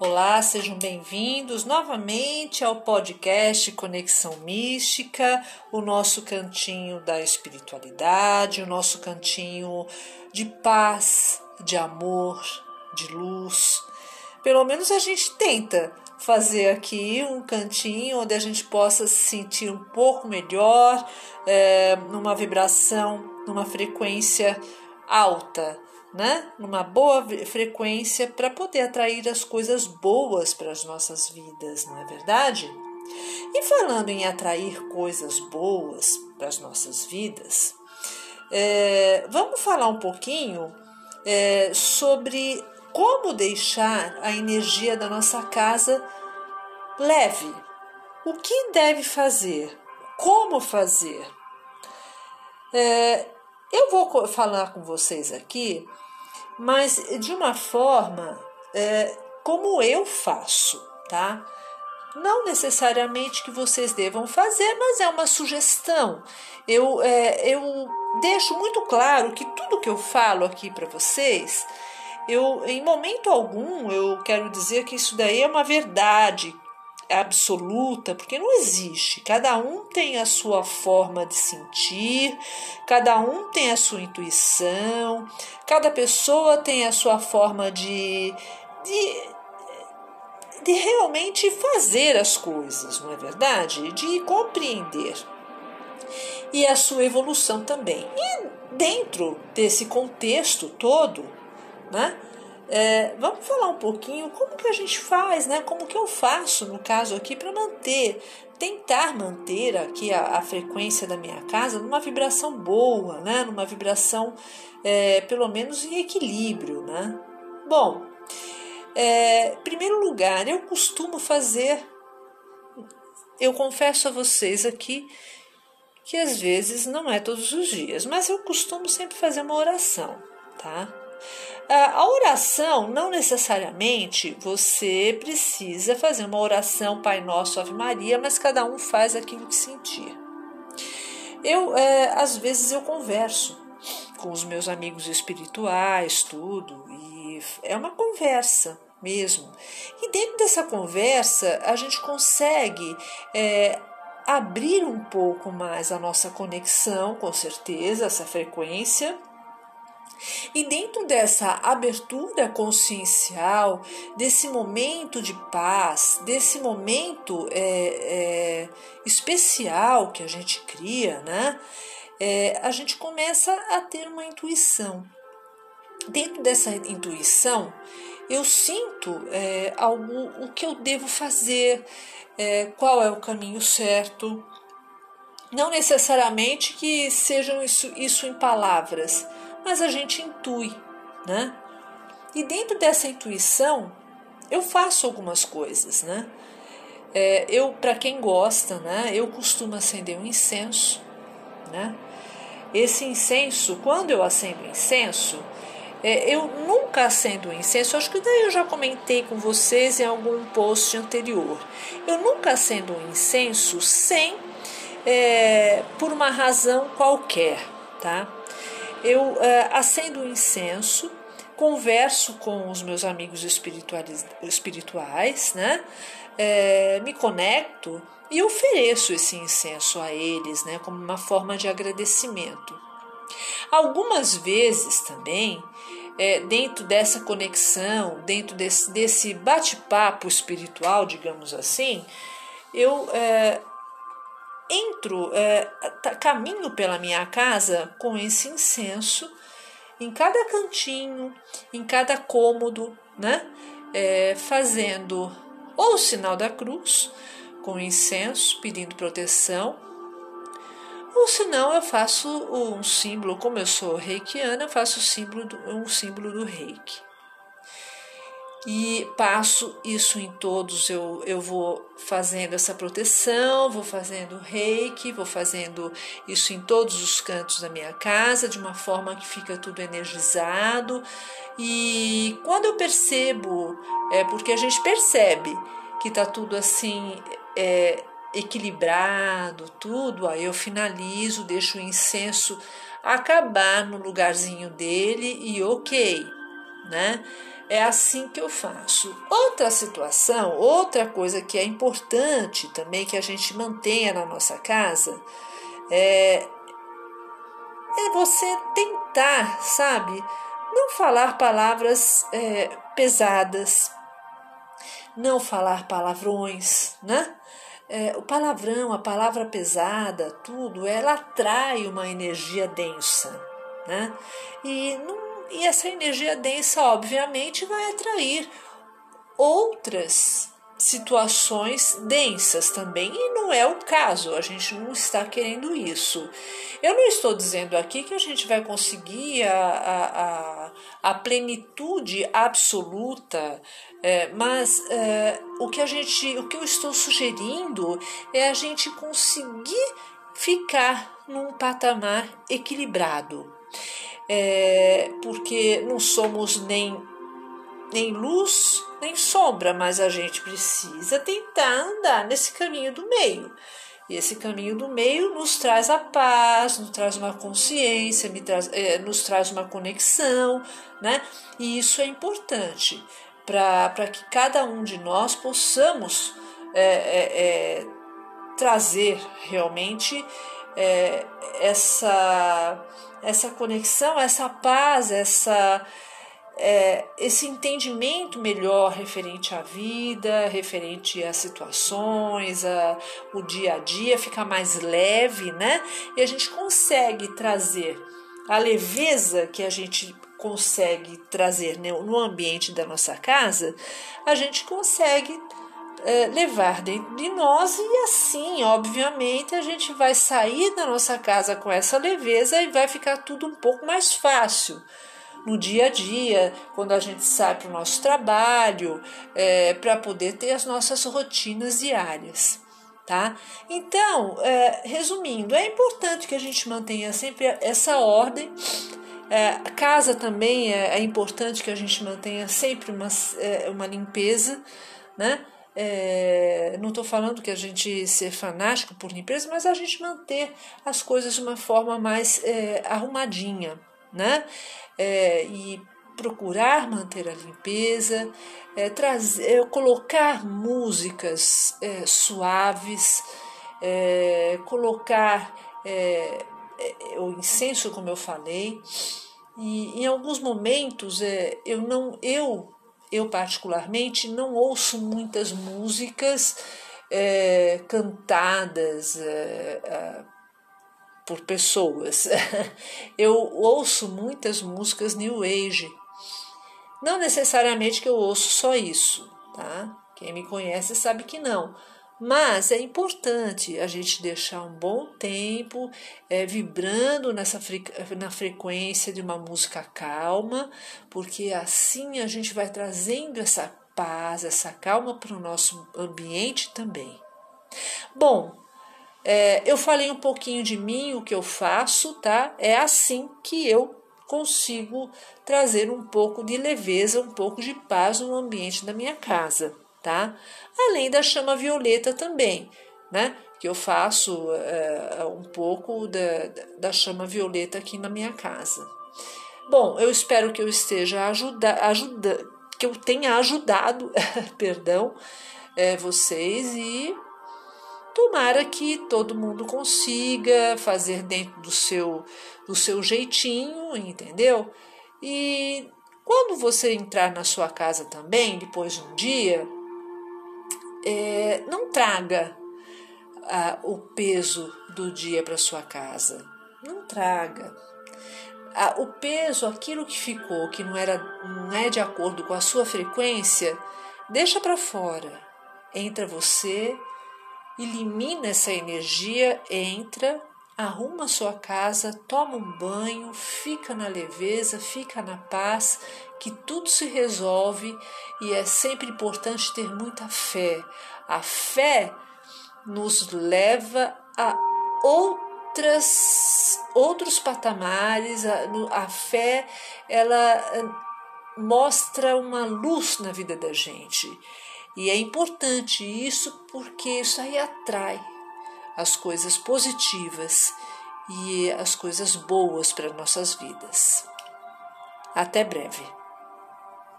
Olá, sejam bem-vindos novamente ao podcast Conexão Mística, o nosso cantinho da espiritualidade, o nosso cantinho de paz, de amor, de luz. Pelo menos a gente tenta fazer aqui um cantinho onde a gente possa se sentir um pouco melhor, é, numa vibração, numa frequência alta né? numa boa frequência para poder atrair as coisas boas para as nossas vidas, não é verdade? E falando em atrair coisas boas para as nossas vidas, é, vamos falar um pouquinho é, sobre como deixar a energia da nossa casa leve. O que deve fazer? Como fazer? É, eu vou falar com vocês aqui mas de uma forma é, como eu faço, tá? Não necessariamente que vocês devam fazer, mas é uma sugestão. Eu, é, eu deixo muito claro que tudo que eu falo aqui para vocês, eu em momento algum eu quero dizer que isso daí é uma verdade absoluta, porque não existe. Cada um tem a sua forma de sentir, cada um tem a sua intuição, cada pessoa tem a sua forma de, de, de realmente fazer as coisas, não é verdade? De compreender. E a sua evolução também. E dentro desse contexto todo, né? É, vamos falar um pouquinho como que a gente faz, né? Como que eu faço no caso aqui para manter, tentar manter aqui a, a, frequência da minha casa numa vibração boa, né? Numa vibração é, pelo menos em equilíbrio, né? Bom, é, em primeiro lugar, eu costumo fazer, eu confesso a vocês aqui que às vezes não é todos os dias, mas eu costumo sempre fazer uma oração, tá? A oração, não necessariamente você precisa fazer uma oração Pai Nosso, Ave Maria, mas cada um faz aquilo que sentir. Eu, é, às vezes, eu converso com os meus amigos espirituais, tudo, e é uma conversa mesmo. E dentro dessa conversa, a gente consegue é, abrir um pouco mais a nossa conexão, com certeza, essa frequência e dentro dessa abertura consciencial, desse momento de paz, desse momento é, é, especial que a gente cria, né? É, a gente começa a ter uma intuição. Dentro dessa intuição, eu sinto é, algo, o que eu devo fazer, é, qual é o caminho certo. Não necessariamente que sejam isso, isso em palavras, mas a gente intui, né? E dentro dessa intuição, eu faço algumas coisas, né? É, eu, para quem gosta, né? Eu costumo acender um incenso, né? Esse incenso, quando eu acendo incenso, é, eu nunca acendo incenso, acho que daí eu já comentei com vocês em algum post anterior. Eu nunca acendo um incenso sem, é, por uma razão qualquer, tá? Eu uh, acendo um incenso, converso com os meus amigos espirituais, espirituais né? É, me conecto e ofereço esse incenso a eles, né? Como uma forma de agradecimento. Algumas vezes também, é, dentro dessa conexão, dentro desse, desse bate-papo espiritual, digamos assim, eu é, entro, é, caminho pela minha casa com esse incenso em cada cantinho, em cada cômodo, né? É, fazendo ou o sinal da cruz com incenso, pedindo proteção, ou senão eu faço um símbolo, como eu sou reikiana, eu faço símbolo do, um símbolo do reiki e passo isso em todos. Eu, eu vou fazendo essa proteção, vou fazendo reiki, vou fazendo isso em todos os cantos da minha casa, de uma forma que fica tudo energizado. E quando eu percebo, é porque a gente percebe que tá tudo assim. É, equilibrado, tudo, aí eu finalizo, deixo o incenso acabar no lugarzinho dele e ok, né? É assim que eu faço. Outra situação, outra coisa que é importante também que a gente mantenha na nossa casa é, é você tentar, sabe, não falar palavras é, pesadas, não falar palavrões, né? É, o palavrão, a palavra pesada, tudo, ela atrai uma energia densa, né? E não e essa energia densa, obviamente, vai atrair outras situações densas também, e não é o caso, a gente não está querendo isso. Eu não estou dizendo aqui que a gente vai conseguir a, a, a, a plenitude absoluta, é, mas é, o que a gente, o que eu estou sugerindo é a gente conseguir ficar num patamar equilibrado é, porque não somos nem, nem luz nem sombra, mas a gente precisa tentar andar nesse caminho do meio. E esse caminho do meio nos traz a paz, nos traz uma consciência, traz, é, nos traz uma conexão, né? E isso é importante para que cada um de nós possamos é, é, é trazer realmente é, essa essa conexão, essa paz, essa é, esse entendimento melhor referente à vida, referente às situações, a, o dia a dia, fica mais leve, né? E a gente consegue trazer a leveza que a gente consegue trazer no ambiente da nossa casa, a gente consegue é, levar dentro de nós e assim, obviamente, a gente vai sair da nossa casa com essa leveza e vai ficar tudo um pouco mais fácil no dia a dia, quando a gente sai para o nosso trabalho, é, para poder ter as nossas rotinas diárias. Tá? Então, é, resumindo, é importante que a gente mantenha sempre essa ordem. É, a casa também é, é importante que a gente mantenha sempre uma, é, uma limpeza, né? É, não estou falando que a gente ser fanático por limpeza, mas a gente manter as coisas de uma forma mais é, arrumadinha, né? É, e procurar manter a limpeza, é, trazer, é, colocar músicas é, suaves, colocar o incenso, como eu falei. E em alguns momentos eu não eu eu particularmente não ouço muitas músicas é, cantadas é, é, por pessoas. eu ouço muitas músicas New Age. Não necessariamente que eu ouço só isso, tá? Quem me conhece sabe que não. Mas é importante a gente deixar um bom tempo é, vibrando nessa na frequência de uma música calma, porque assim a gente vai trazendo essa paz, essa calma para o nosso ambiente também. Bom, é, eu falei um pouquinho de mim, o que eu faço, tá? É assim que eu consigo trazer um pouco de leveza, um pouco de paz no ambiente da minha casa tá? Além da chama violeta também, né? Que eu faço é, um pouco da, da chama violeta aqui na minha casa. Bom, eu espero que eu esteja ajuda, ajuda, que eu tenha ajudado, perdão, é, vocês e tomara que todo mundo consiga fazer dentro do seu do seu jeitinho, entendeu? E quando você entrar na sua casa também, depois de um dia, é, não traga ah, o peso do dia para sua casa. Não traga. Ah, o peso, aquilo que ficou, que não, era, não é de acordo com a sua frequência, deixa para fora. Entra você, elimina essa energia, entra, arruma sua casa, toma um banho, fica na leveza, fica na paz que tudo se resolve e é sempre importante ter muita fé. A fé nos leva a outras outros patamares. A, a fé ela eh, mostra uma luz na vida da gente. E é importante isso porque isso aí atrai as coisas positivas e as coisas boas para nossas vidas. Até breve.